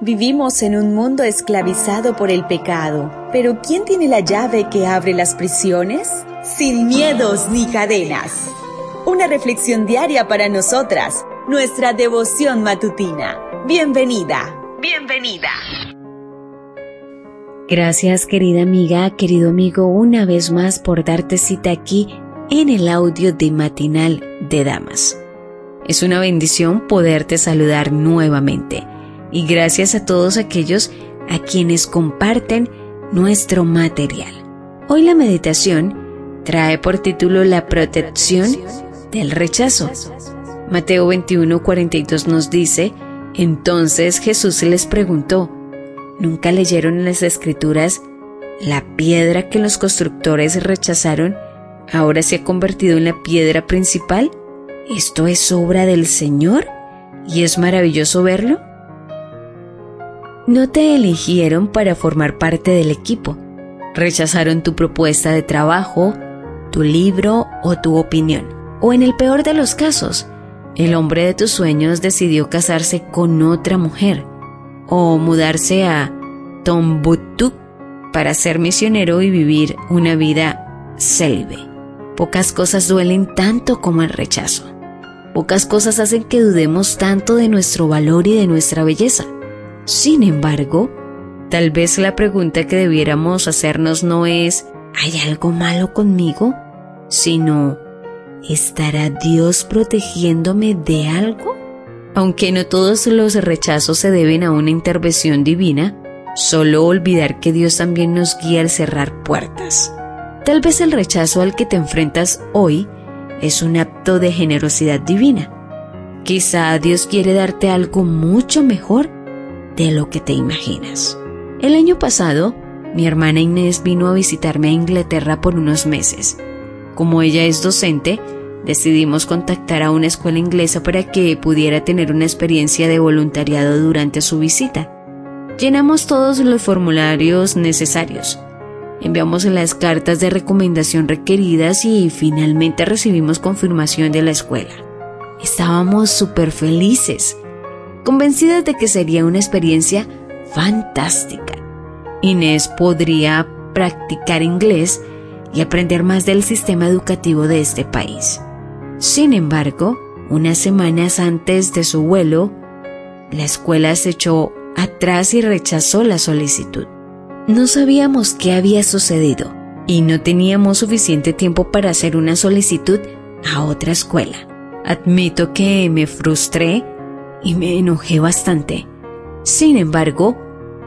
Vivimos en un mundo esclavizado por el pecado, pero ¿quién tiene la llave que abre las prisiones? Sin miedos ni cadenas. Una reflexión diaria para nosotras, nuestra devoción matutina. Bienvenida, bienvenida. Gracias querida amiga, querido amigo, una vez más por darte cita aquí en el audio de Matinal de Damas. Es una bendición poderte saludar nuevamente y gracias a todos aquellos a quienes comparten nuestro material. Hoy la meditación trae por título La protección del rechazo. Mateo 21:42 nos dice, entonces Jesús les preguntó, ¿nunca leyeron en las escrituras la piedra que los constructores rechazaron ahora se ha convertido en la piedra principal? ¿Esto es obra del Señor? ¿Y es maravilloso verlo? No te eligieron para formar parte del equipo. Rechazaron tu propuesta de trabajo, tu libro o tu opinión. O en el peor de los casos, el hombre de tus sueños decidió casarse con otra mujer o mudarse a Tombuctú para ser misionero y vivir una vida célibe. Pocas cosas duelen tanto como el rechazo. Pocas cosas hacen que dudemos tanto de nuestro valor y de nuestra belleza. Sin embargo, tal vez la pregunta que debiéramos hacernos no es ¿hay algo malo conmigo? sino ¿estará Dios protegiéndome de algo? Aunque no todos los rechazos se deben a una intervención divina, solo olvidar que Dios también nos guía al cerrar puertas. Tal vez el rechazo al que te enfrentas hoy es un acto de generosidad divina. Quizá Dios quiere darte algo mucho mejor de lo que te imaginas. El año pasado, mi hermana Inés vino a visitarme a Inglaterra por unos meses. Como ella es docente, decidimos contactar a una escuela inglesa para que pudiera tener una experiencia de voluntariado durante su visita. Llenamos todos los formularios necesarios. Enviamos las cartas de recomendación requeridas y finalmente recibimos confirmación de la escuela. Estábamos súper felices convencidas de que sería una experiencia fantástica. Inés podría practicar inglés y aprender más del sistema educativo de este país. Sin embargo, unas semanas antes de su vuelo, la escuela se echó atrás y rechazó la solicitud. No sabíamos qué había sucedido y no teníamos suficiente tiempo para hacer una solicitud a otra escuela. Admito que me frustré y me enojé bastante. Sin embargo,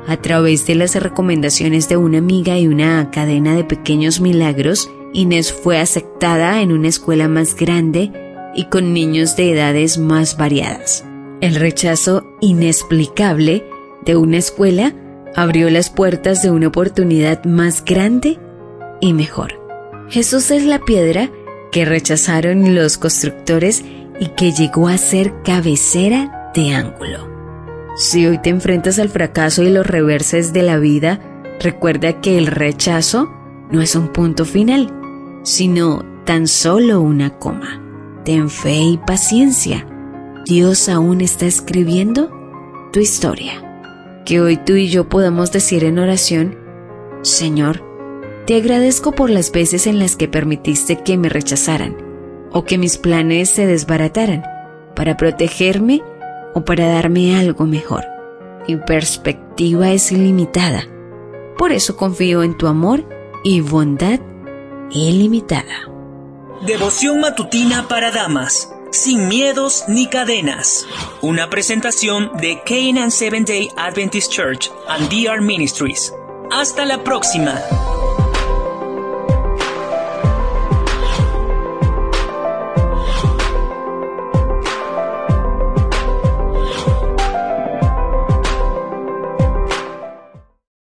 a través de las recomendaciones de una amiga y una cadena de pequeños milagros, Inés fue aceptada en una escuela más grande y con niños de edades más variadas. El rechazo inexplicable de una escuela abrió las puertas de una oportunidad más grande y mejor. Jesús es la piedra que rechazaron los constructores y que llegó a ser cabecera Si hoy te enfrentas al fracaso y los reverses de la vida, recuerda que el rechazo no es un punto final, sino tan solo una coma. Ten fe y paciencia. Dios aún está escribiendo tu historia. Que hoy tú y yo podamos decir en oración, Señor, te agradezco por las veces en las que permitiste que me rechazaran o que mis planes se desbarataran para protegerme o para darme algo mejor. Mi perspectiva es ilimitada. Por eso confío en tu amor y bondad ilimitada. Devoción matutina para damas, sin miedos ni cadenas. Una presentación de Canaan Seventh Day Adventist Church and DR Ministries. Hasta la próxima.